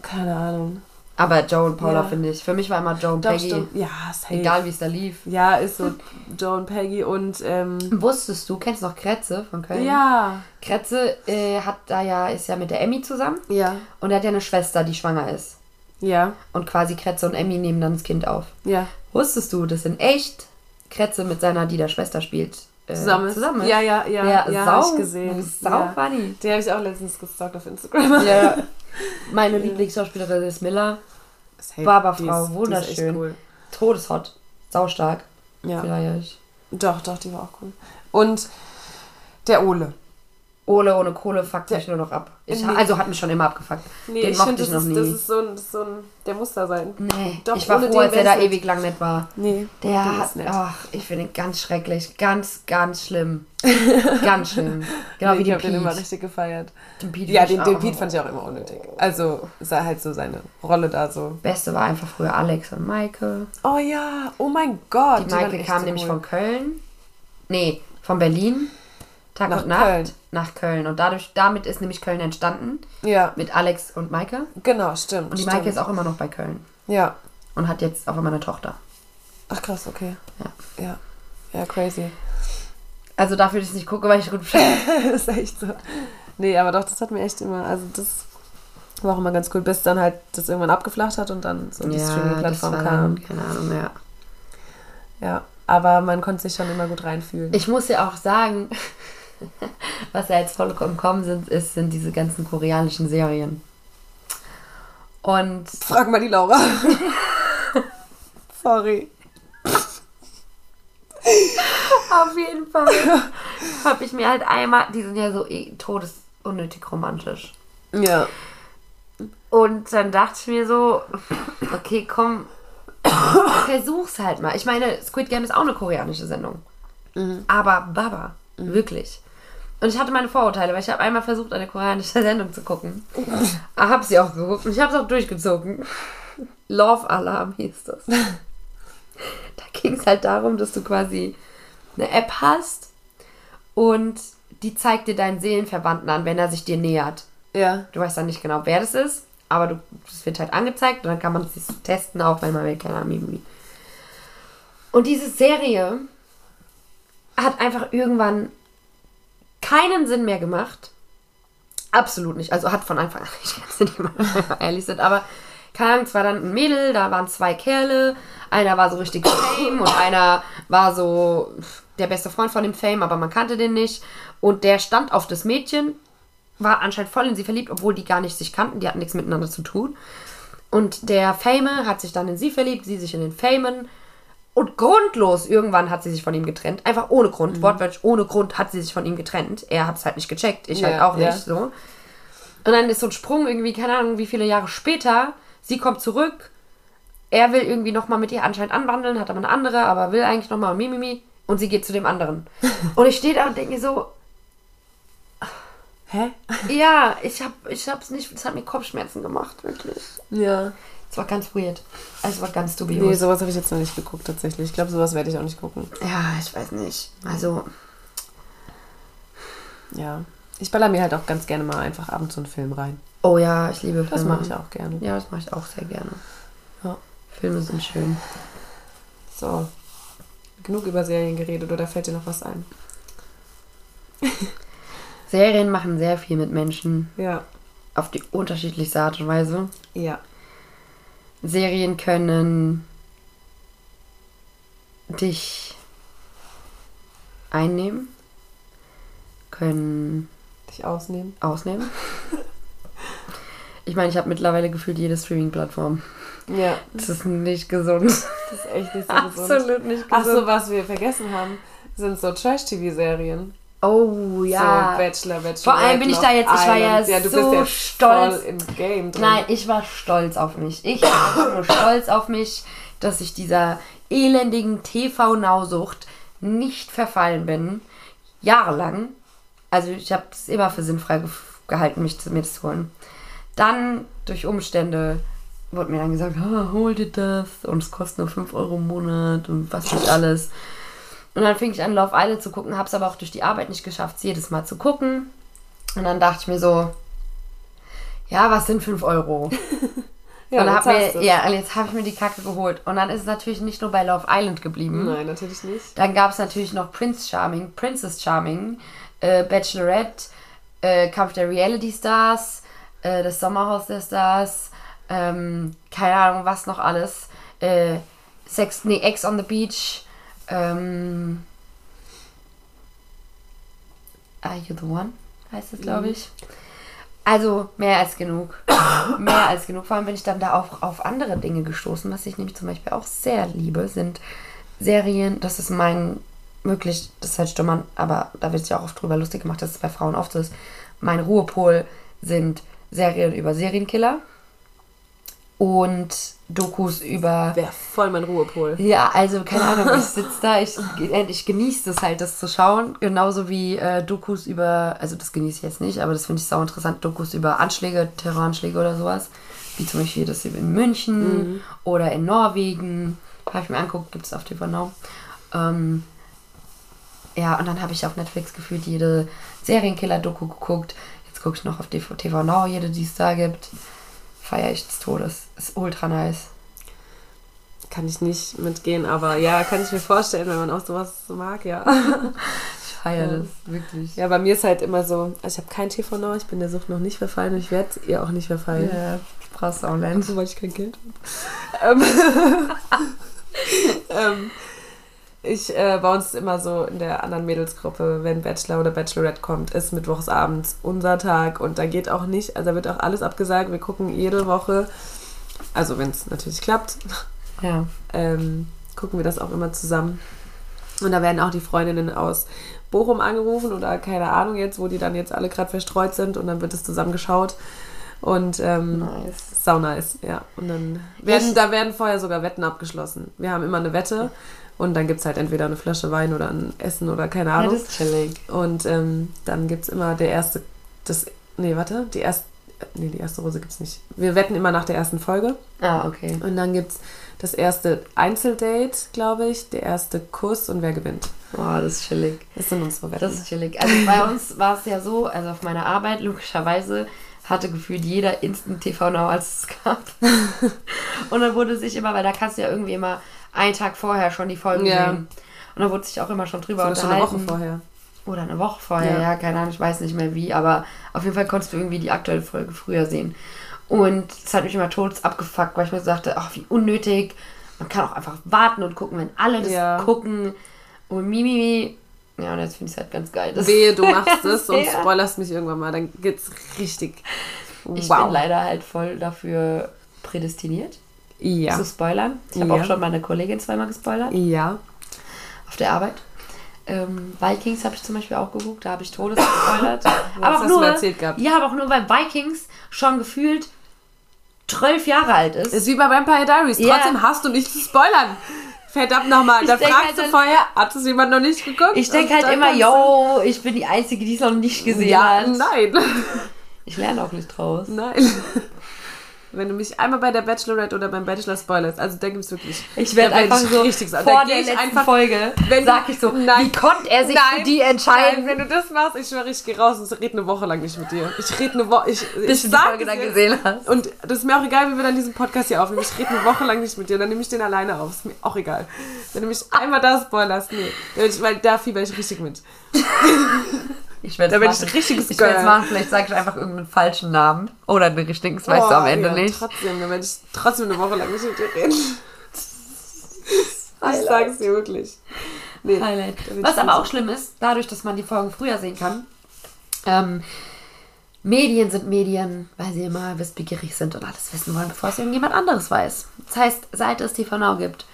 Keine Ahnung. Aber Joe und Paula Ja. finde ich. Für mich war immer Joe und Doch, Peggy. stimmt. Ja, safe. Egal wie es da lief. Ja, ist so Joe und Peggy und, ähm, Wusstest du, kennst du noch Kretze von Köln? ja. Kretze äh, hat da ja, ist ja mit der Emmy zusammen Ja. und er hat ja eine Schwester, die schwanger ist. Ja. Und quasi Kretze und Emmy nehmen dann das Kind auf. Ja. Wusstest du, dass in echt Kretze mit seiner, die da Schwester spielt, äh, Zusammen ist. zusammen ist? Ja, ja, ja. Ja, ja, sau, hab ich gesehen. Sau ja. funny. Die habe ich auch letztens gestalkt auf Instagram. Ja. Meine Lieblingsschauspielerin ist Miller. Safe. Barberfrau, ist- wunderschön. cool. Todeshot. Saustark. Ja. Vielleicht. Doch, doch, die war auch cool. Und der Ole. Ole ohne Kohle fuckt mich nur noch ab. Ich, Nee. also hat mich schon immer abgefuckt. Nee, Den ich mochte finde, ich das, noch ist, nie. das ist so ein, so ein. Der muss da sein. nee, Doch, ich war froh, als er da nicht. ewig lang nett war. Nee. Der hat, ach, ich finde ihn ganz schrecklich. Ganz, ganz schlimm. ganz schlimm. Genau nee, wie ich den habe den immer richtig gefeiert. Den Pete Ja, find den, ich den Pete fand ich auch immer unnötig. Also, sei halt so seine Rolle da so. Beste war einfach früher Alex und Maike. Oh ja, oh mein Gott. Die waren Maike kam nämlich cool. von Köln. Nee, von Berlin. Tag Nach und Nacht. Köln. Nach Köln. Und dadurch, damit ist nämlich Köln entstanden. Ja, Mit Alex und Maike. genau, stimmt. Und die stimmt. Maike ist auch immer noch bei Köln. Ja. Und hat jetzt auch immer eine Tochter. Ach krass, okay. Ja. Ja. Ja, crazy. Also dafür, dass ich nicht gucke, weil ich gut ist echt so. Nee, aber doch, das hat mir echt immer, also das war auch immer ganz cool, bis dann halt das irgendwann abgeflacht hat und dann so die das Streaming-Plattform kam. keine Ahnung, ja. Ja, aber man konnte sich schon immer gut reinfühlen. Ich muss ja auch sagen, was ja jetzt vollkommen kommen sind, ist, sind diese ganzen koreanischen Serien. Und Frag mal die Laura. Sorry. Auf jeden Fall habe ich mir halt einmal, die sind ja so eh todesunnötig romantisch. Ja. Und dann dachte ich mir so, okay, komm, versuch's halt mal. Ich meine, Squid Game ist auch eine koreanische Sendung. Aber Baba, wirklich. Und ich hatte meine Vorurteile, weil ich habe einmal versucht, eine koreanische Sendung zu gucken. Habe sie auch geguckt und ich habe es auch durchgezogen. Love Alarm hieß das. Da ging es halt darum, dass du quasi eine App hast und die zeigt dir deinen Seelenverwandten an, wenn er sich dir nähert. Ja. Du weißt dann nicht genau, wer das ist, aber du, das wird halt angezeigt und dann kann man es testen, auch wenn man will, keine Ahnung. Und diese Serie hat einfach irgendwann keinen Sinn mehr gemacht. Absolut nicht. Also hat von Anfang an, ich kann es nicht mal ehrlich sind, aber keine Ahnung, war dann ein Mädel, da waren zwei Kerle, einer war so richtig Fame und einer war so der beste Freund von dem Fame, aber man kannte den nicht. Und der stand auf das Mädchen, war anscheinend voll in sie verliebt, obwohl die gar nicht sich kannten, die hatten nichts miteinander zu tun. Und der Fame hat sich dann in sie verliebt, sie sich in den Famen. Und grundlos, irgendwann hat sie sich von ihm getrennt. Einfach ohne Grund, Mhm. wortwörtlich ohne Grund hat sie sich von ihm getrennt. Er hat es halt nicht gecheckt, ich halt Ja, auch ja. nicht so. Und dann ist so ein Sprung irgendwie, keine Ahnung, wie viele Jahre später. Sie kommt zurück. Er will irgendwie nochmal mit ihr anscheinend anwandeln, hat aber eine andere, aber will eigentlich nochmal Mimimi. Und sie geht zu dem anderen. Und ich stehe da und denke so, Hä? ja, ich hab, ich hab's nicht, es hat mir Kopfschmerzen gemacht, wirklich. Ja. Es war ganz weird. Es war ganz Nee, dubios. sowas habe ich jetzt noch nicht geguckt, tatsächlich. Ich glaube, sowas werde ich auch nicht gucken. ja, ich weiß nicht. Also, Ja. Ich baller mir halt auch ganz gerne mal einfach abends so einen Film rein. oh ja, ich liebe Das Filme. mache ich auch gerne. Ja, das mache ich auch sehr gerne. Ja. Filme sind schön. So. Genug über Serien geredet oder fällt dir noch was ein? Serien machen sehr viel mit Menschen Ja. auf die unterschiedlichste Art und Weise. Ja. Serien können dich einnehmen, können Dich ausnehmen. ausnehmen. Ich meine, ich habe mittlerweile gefühlt jede Streaming-Plattform. Ja. Das ist nicht gesund. Das ist echt nicht so gesund. Absolut nicht Ach gesund. so, was wir vergessen haben, sind so Trash-TV-Serien. Oh ja. So Bachelor, Bachelor. Vor allem bin ich da jetzt- ich war ja ja, so ja stolz. Nein, ich war stolz auf mich. Ich war nur stolz auf mich, dass ich dieser elendigen TV-Nausucht nicht verfallen bin. Jahrelang. Also ich habe es immer für sinnfrei ge gehalten, mich zu, mir zu holen. Dann durch Umstände wurde mir dann gesagt, ah, hol dir das und es kostet nur 5 Euro im Monat und was nicht alles. Und dann fing ich an, Love Island zu gucken, habe es aber auch durch die Arbeit nicht geschafft, es jedes Mal zu gucken. Und dann dachte ich mir so, ja, was sind 5 Euro? ja, und jetzt hab mir, du's. ja, und jetzt habe ich mir die Kacke geholt. Und dann ist es natürlich nicht nur bei Love Island geblieben. Nein, natürlich nicht. Dann gab es natürlich noch Prince Charming, Princess Charming, äh, Bachelorette, äh, Kampf der Reality Stars, äh, das Sommerhaus der Stars, ähm, keine Ahnung, was noch alles. Äh, Sex, nee, Ex on the Beach, ähm, Are You the One? Heißt es, glaube ich. Also mehr als genug. mehr als genug. Vor allem bin ich dann da auch auf andere Dinge gestoßen, was ich nämlich zum Beispiel auch sehr liebe, sind Serien. Das ist mein wirklich, das ist halt stumm an, aber da wird sich auch oft drüber lustig gemacht, dass es bei Frauen oft so ist. Mein Ruhepol sind Serien über Serienkiller und Dokus über Wäre voll mein Ruhepol. ja, also keine Ahnung, ich sitze da, ich, ich genieße das halt, das zu schauen. Genauso wie äh, Dokus über, also das genieße ich jetzt nicht, aber das finde ich sau interessant, Dokus über Anschläge, Terroranschläge oder sowas. Wie zum Beispiel das in München oder in Norwegen. Habe ich mir angeguckt, gibt es auf TV Now. Ähm, ja, und dann habe ich auf Netflix gefühlt jede Serienkiller-Doku geguckt. Jetzt gucke ich noch auf TV Now, jede, die es da gibt. Feier ich des Todes. Ist ultra nice. Kann ich nicht mitgehen, aber ja, kann ich mir vorstellen, wenn man auch sowas mag, ja. Ich feiere Ja. das, wirklich. Ja, bei mir ist halt immer so, also ich habe kein TV Now, ich bin der Sucht noch nicht verfallen und ich werde ihr auch nicht verfallen. Ja, brauchst auch Land. So, weil ich kein Geld habe. ähm, ähm, ich, äh, bei uns ist immer so in der anderen Mädelsgruppe, wenn Bachelor oder Bachelorette kommt, ist mittwochs abends unser Tag und da geht auch nicht, also da wird auch alles abgesagt. Wir gucken jede Woche, also wenn es natürlich klappt, Ja. ähm, gucken wir das auch immer zusammen. Und da werden auch die Freundinnen aus Bochum angerufen oder keine Ahnung jetzt, wo die dann jetzt alle gerade verstreut sind und dann wird es zusammen geschaut. Und ähm, Nice. sau nice, ja. Und dann werden, Ich- da werden vorher sogar Wetten abgeschlossen. Wir haben immer eine Wette und dann gibt es halt entweder eine Flasche Wein oder ein Essen oder keine Ja, Ahnung. das ist chillig. Und ähm, dann gibt es immer der erste, das, nee, warte, die erste, nee, die erste Rose gibt es nicht. Wir wetten immer nach der ersten Folge. Ah, okay. Und dann gibt es das erste Einzeldate, glaube ich, der erste Kuss und wer gewinnt. Oh, das ist chillig. Das sind unsere Wetten. Das ist chillig. Also bei uns war es ja so, also auf meiner Arbeit, logischerweise, hatte gefühlt jeder Instant TV Now, als es gab. Und dann wurde sich immer, weil da kannst du ja irgendwie immer einen Tag vorher schon die Folgen Ja. sehen. Und dann wurde sich auch immer schon drüber Sogar schon eine unterhalten. Woche vorher. Oder eine Woche vorher, Ja. ja. keine Ahnung, ich weiß nicht mehr wie, aber auf jeden Fall konntest du irgendwie die aktuelle Folge früher sehen. Und es hat mich immer todes abgefuckt, weil ich mir so dachte, ach, wie unnötig. Man kann auch einfach warten und gucken, wenn alle das Ja. gucken. Und Mimimi. Ja, und jetzt finde ich es halt ganz geil. Das Wehe, du machst es und spoilerst mich irgendwann mal, dann geht's richtig. Ich wow. bin leider halt voll dafür prädestiniert ja. zu spoilern. Ich habe Ja. auch schon meine Kollegin zweimal gespoilert Ja. auf der Arbeit. Ähm, Vikings habe ich zum Beispiel auch geguckt, da habe ich Todes gespoilert. aber auch nur. Ja, aber auch nur, weil Vikings schon gefühlt 12 Jahre alt ist. Ist wie bei Vampire Diaries. Ja. Trotzdem hast du nicht zu spoilern. Verdammt nochmal. Da fragst halt du vorher, hat es jemand noch nicht geguckt? ich denke halt immer, yo, ich bin die Einzige, die es noch nicht gesehen Ja, hat. nein. Ich lerne auch nicht draus. Nein. Wenn du mich einmal bei der Bachelorette oder beim Bachelor spoilerst, also da gibt es wirklich. Ich werde werd einfach ich so richtig vor Da der letzten einfach- Folge wenn- sag ich so, Nein. wie konnte er sich für die Nein, entscheiden? wenn du das machst, ich schwöre, ich gehe raus und rede eine Woche lang nicht mit dir. Ich rede eine Woche. Ich, bis ich du die Folge dann gesehen hast. Und das ist mir auch egal, wie wir dann diesen Podcast hier aufnehmen. Ich rede eine Woche lang nicht mit dir, dann nehme ich den alleine auf. Ist mir auch egal. Wenn du mich einmal da spoilerst, nee. Weil da fieber ich richtig mit. Ich werde es machen. richtiges Ich werde es machen, vielleicht sage ich einfach irgendeinen falschen Namen. Oder einen richtigen, das weißt du am Ende ja, nicht. Trotzdem, dann werde ich trotzdem eine Woche lang nicht mit dir reden. Ich sage es dir wirklich. Nee, Highlight. Was aber auch schlimm ist, dadurch, dass man die Folgen früher sehen kann, ähm, Medien sind Medien, weil sie immer wissbegierig sind und alles wissen wollen, bevor es irgendjemand anderes weiß. Das heißt, seit es TV Now gibt,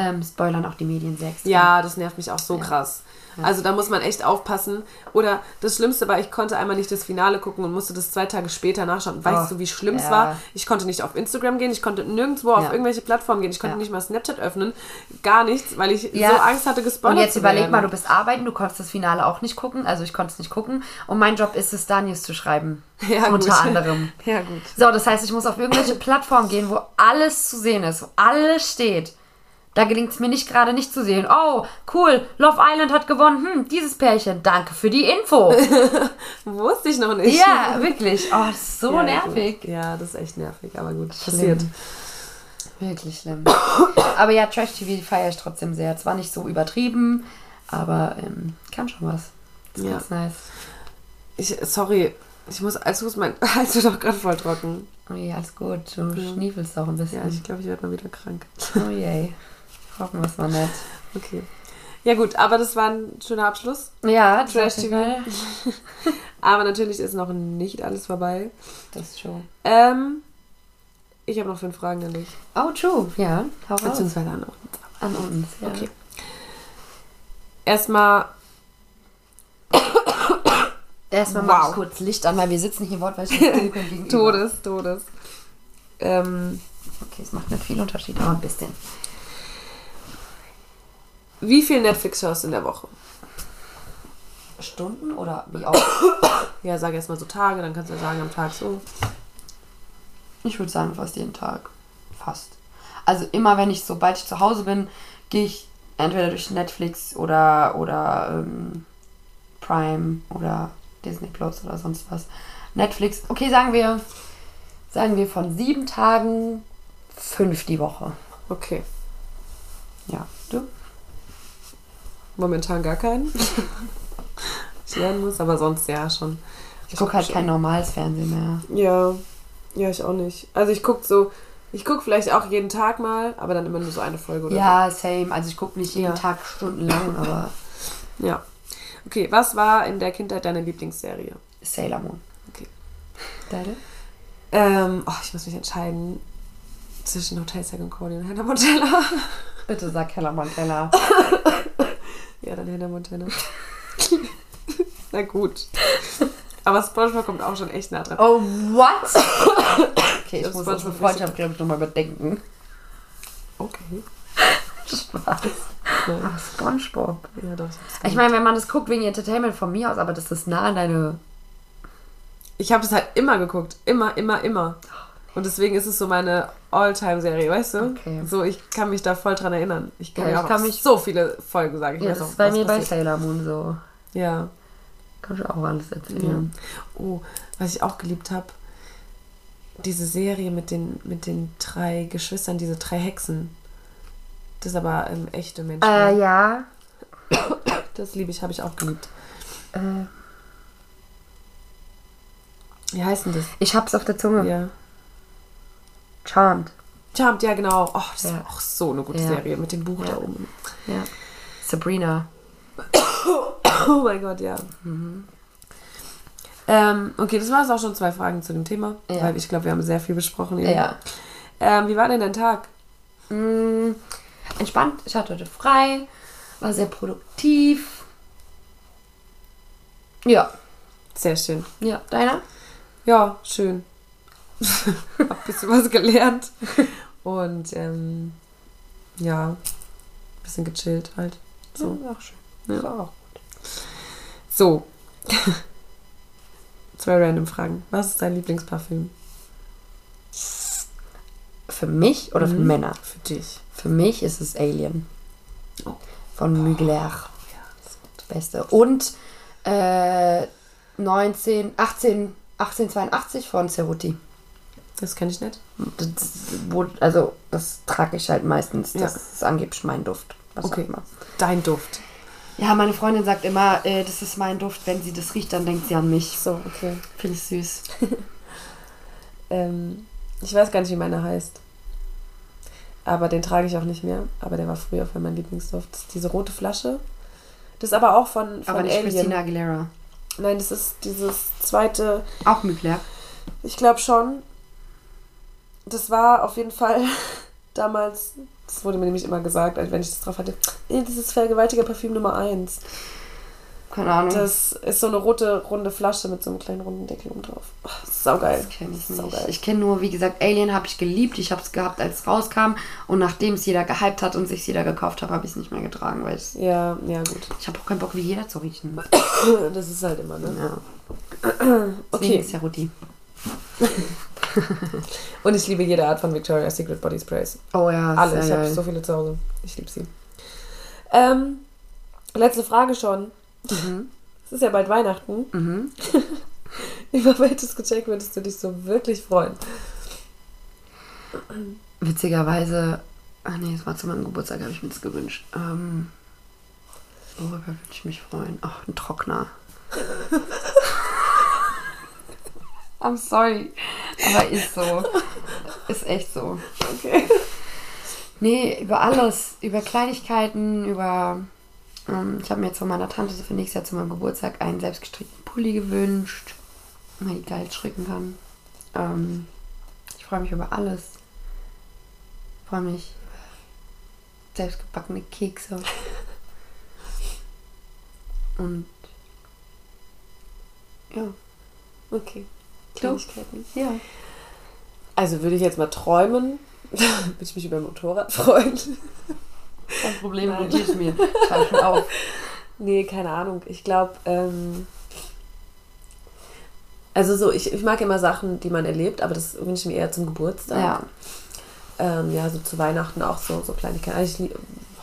ähm, spoilern auch die Medien sehr extrem. Ja, das nervt mich auch so krass. Also da muss man echt aufpassen. Oder das Schlimmste war, ich konnte einmal nicht das Finale gucken und musste das zwei Tage später nachschauen. Weißt Oh, du, wie schlimm es ja. war? Ich konnte nicht auf Instagram gehen, ich konnte nirgendwo auf Ja. irgendwelche Plattformen gehen, ich konnte Ja. nicht mal Snapchat öffnen. Gar nichts, weil ich Ja. so Angst hatte, gespoilert Und jetzt zu überleg werden. mal, du bist arbeiten, du konntest das Finale auch nicht gucken, also ich konnte es nicht gucken. Und mein Job ist es, da News zu schreiben. Ja, gut. unter anderem. Ja, gut. So, das heißt, ich muss auf irgendwelche Plattformen gehen, wo alles zu sehen ist, wo alles steht. Da gelingt es mir nicht gerade nicht zu sehen. Oh, cool, Love Island hat gewonnen. Hm, dieses Pärchen, danke für die Info. Wusste ich noch nicht. ja, wirklich. Oh, das ist so Ja, nervig. Ja, das ist echt nervig, aber gut. Schlimm. Passiert. Wirklich schlimm. Aber ja, Trash TV feiere ich trotzdem sehr. Zwar nicht so übertrieben, aber ähm, kann schon was. Das ist Ja. ganz nice. Ich, sorry, ich muss, als muss mein Hals wird doch gerade voll trocken. Oh je, alles gut. Du schniefelst auch ein Ja, bisschen. ich glaube, ich werde mal wieder krank. oh je. Hoffen wir es mal nicht. Okay. Ja gut, aber das war ein schöner Abschluss. Ja, Trash TV. Aber natürlich ist noch nicht alles vorbei. Das ist schon. Ähm, ich habe noch fünf Fragen an dich. Oh, true. Ja, hau raus. Beziehungsweise an uns. An uns, ja. Okay. Erstmal, Erstmal Wow. mach ich kurz Licht an, weil wir sitzen hier wortwörtlich. Todes, Todes. Ähm, Okay, es macht nicht viel Unterschied, aber ein bisschen. Wie viel Netflix schaust du in der Woche? Stunden oder wie auch? Ja, sag erstmal so Tage, dann kannst du ja sagen am Tag so. Ich würde sagen, fast jeden Tag. Fast. Also immer, wenn ich, sobald ich zu Hause bin, gehe ich entweder durch Netflix oder, oder ähm, Prime oder Disney Plus oder sonst was. Netflix, okay, sagen wir, sagen wir von sieben Tagen fünf die Woche. Okay. Ja? Momentan gar keinen. ich lernen muss, aber sonst ja schon. Ich gucke halt kein normales Fernsehen mehr. Ja, ja, ich auch nicht. Also ich gucke so, ich gucke vielleicht auch jeden Tag mal, aber dann immer nur so eine Folge oder Ja, same. Also ich gucke nicht jeden Ja. Tag stundenlang, aber. Ja. Okay, was war in der Kindheit deine Lieblingsserie? Sailor Moon. Okay. Deine? Ähm, oh, ich muss mich entscheiden zwischen Hotel Second Cody und Hannah Montana. Bitte sag Hannah Montana. Ja, dann Hannah Montana. Na gut. Aber Spongebob kommt auch schon echt nah dran. Oh, what? Okay, ich Das muss unsere Freundschaft, glaube ich, nochmal überdenken. Okay. Spaß. Nein. Ach, Spongebob. Ja, doch. Ich meine, wenn man das guckt wegen Entertainment von mir aus, aber das ist nah an deine... Ich habe das halt immer geguckt. Immer, immer, immer. Und deswegen ist es so meine All-Time-Serie, weißt du? Okay. So, ich kann mich da voll dran erinnern. Ich kann Ja, mir ich auch kann mich- so viele Folgen sagen. Ich Ja, weiß das auch, ist bei mir bei passiert. Sailor Moon so. Ja. Kann ich auch alles ja. erzählen. Oh, was ich auch geliebt habe, diese Serie mit den, mit den drei Geschwistern, diese drei Hexen. Das ist aber ähm, echte Menschen. Äh, ja. Das liebe ich, habe ich auch geliebt. Äh, Wie heißt denn das? ich hab's auf der Zunge. Ja. Charmed. Charmed, ja genau. Oh, das Ja. war auch so eine gute Ja. Serie mit dem Buch Ja. da oben. Ja. Sabrina. Oh mein Gott, ja. Ähm, okay, das war es auch schon zwei Fragen zu dem Thema, weil ich glaube, wir haben sehr viel besprochen. eben. Ja. Ähm, wie war denn dein Tag? Mm, entspannt. Ich hatte heute frei. War sehr produktiv. Ja. Sehr schön. Ja. Deiner? Ja, schön. Hab ein bisschen was gelernt. Und ähm, ja, ein bisschen gechillt halt. So. auch schön. Ja. War auch. So. Zwei random Fragen. Was ist dein Lieblingsparfüm? Für mich oder für Mhm. Männer? Für dich. Für mich ist es Alien. Oh. Von Mugler. Das Beste. Und äh, 19, 18, 1882 von Ceruti. Das kenne ich nicht. Das, wo, also, das trage ich halt meistens. Das Ja. ist angeblich mein Duft. Was Okay. Dein Duft. Ja, meine Freundin sagt immer, äh, das ist mein Duft. Wenn sie das riecht, dann denkt sie an mich. So, okay. Finde ich süß. Ähm, ich weiß gar nicht, wie meiner heißt. Aber den trage ich auch nicht mehr. Aber der war früher für mein Lieblingsduft. Das ist diese rote Flasche. Das ist aber auch von, von Aber nicht Alien. Christina Aguilera. Nein, das ist dieses zweite. Auch Mugler. Ich glaube schon. Das war auf jeden Fall damals. Das wurde mir nämlich immer gesagt, als wenn ich das drauf hatte. "Eh, Das ist Vergewaltiger-Parfüm Nummer 1. Keine Ahnung. Das ist so eine rote, runde Flasche mit so einem kleinen runden Deckel oben drauf. Oh, saugeil. Das kenne ich Saugeil. nicht. Ich kenne nur, wie gesagt, Alien habe ich geliebt. Ich habe es gehabt, als es rauskam. Und nachdem es jeder gehypt hat und sich jeder gekauft hat, habe ich es nicht mehr getragen, weil ich, Ja, ja, gut. ich habe auch keinen Bock, wie jeder zu riechen. Das ist halt immer, ne? Ja. Okay. Deswegen ist ja Rudi. Und ich liebe jede Art von Victoria's Secret Body Sprays. Oh ja, Alle. sehr Ich habe so viele zu Hause. Ich liebe sie. Ähm, letzte Frage schon. Mhm. Es ist ja bald Weihnachten. Mhm. Über welches Geschenk würdest du dich so wirklich freuen? Witzigerweise, ach nee, es war zu meinem Geburtstag, habe ich mir das gewünscht. Ähm, worüber würde ich mich freuen? Ach, ein Trockner. I'm sorry. Aber ist so. Ist echt so. Okay. Nee, über alles. Über Kleinigkeiten, über. Ähm, ich habe mir jetzt von meiner Tante für nächstes Jahr zu meinem Geburtstag einen selbstgestrickten Pulli gewünscht, weil die geil stricken kann. Ähm, ich freue mich über alles. Ich freue mich über selbstgebackene Kekse. Und. Ja. Okay. Kleinigkeiten. Ja. Also würde ich jetzt mal träumen, würde ich mich über ein Motorrad freuen. Kein Problem, notiere ich mir. Schon auf. Nee, keine Ahnung. Ich glaube, ähm, also so, ich, ich mag immer Sachen, die man erlebt, aber das wünsche ich mir eher zum Geburtstag. Ja. Ähm, ja, so zu Weihnachten auch so, so Kleinigkeiten. Also ich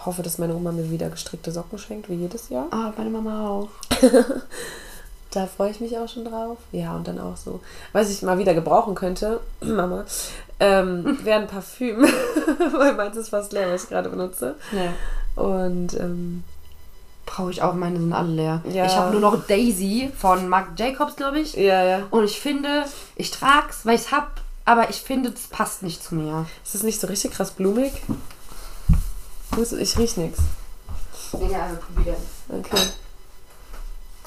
hoffe, dass meine Oma mir wieder gestrickte Socken schenkt, wie jedes Jahr. Ah, meine Mama auch. Da freue ich mich auch schon drauf. Ja, und dann auch so, was ich mal wieder gebrauchen könnte, Mama, ähm, wäre ein Parfüm. Weil meins ist fast leer, was ich gerade benutze. Ja. Und ähm, Brauche ich auch, meine sind alle leer. Ja. Ich habe nur noch Daisy von Marc Jacobs, glaube ich. ja, ja. Und ich finde, ich trag's, weil ich's hab, aber ich finde, das passt nicht zu mir. Ist das nicht so richtig krass blumig? Ich riech nichts. Ja, also probieren. Okay.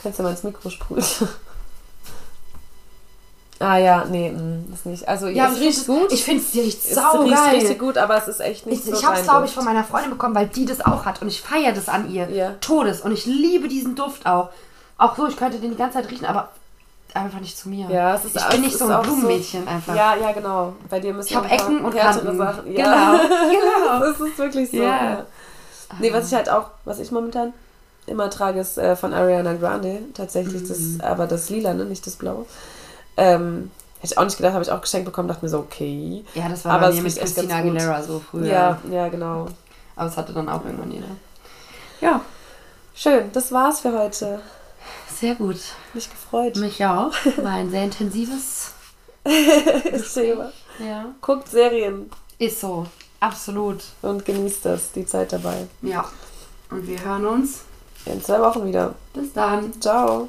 Kannst du mal ins Mikro sprühen. Ah ja, nee, mh, ist nicht. Also Ja, es ich riecht gut. Ich finde, sie riecht es sau riecht richtig gut, aber es ist echt nicht Ich, so ich habe es, glaube ich, von meiner Freundin bekommen, weil die das auch hat. Und ich feiere das an ihr. Ja. Todes. Und ich liebe diesen Duft auch. Auch so, ich könnte den die ganze Zeit riechen, aber einfach nicht zu mir. Ja, es ist ich es bin nicht so ein Blumenmädchen einfach. Ja, ja, genau. Bei dir müssen Ich hab ein paar Ecken und Kanten. Sachen. Genau, Ja. genau. das ist wirklich so. Ja. Nee, was ich halt auch, was ich momentan immer trage, ist äh, von Ariana Grande. Tatsächlich das, Mhm. aber das Lila, ne? nicht das Blaue. Ähm, hätte ich auch nicht gedacht, habe ich auch geschenkt bekommen, dachte mir so, okay. Ja, das war Aber bei es mir mit Christina. Aguilera so früher. Ja, ja, genau. Aber es hatte dann auch irgendwann jeder. Ja, Schön, das war's für heute. sehr gut. Mich gefreut. Mich auch. War ein sehr intensives. Thema. Ja. Guckt Serien Ist so. Absolut. und genießt das, die Zeit dabei. Ja. Und wir hören uns. In zwei Wochen wieder. Bis dann. Ciao.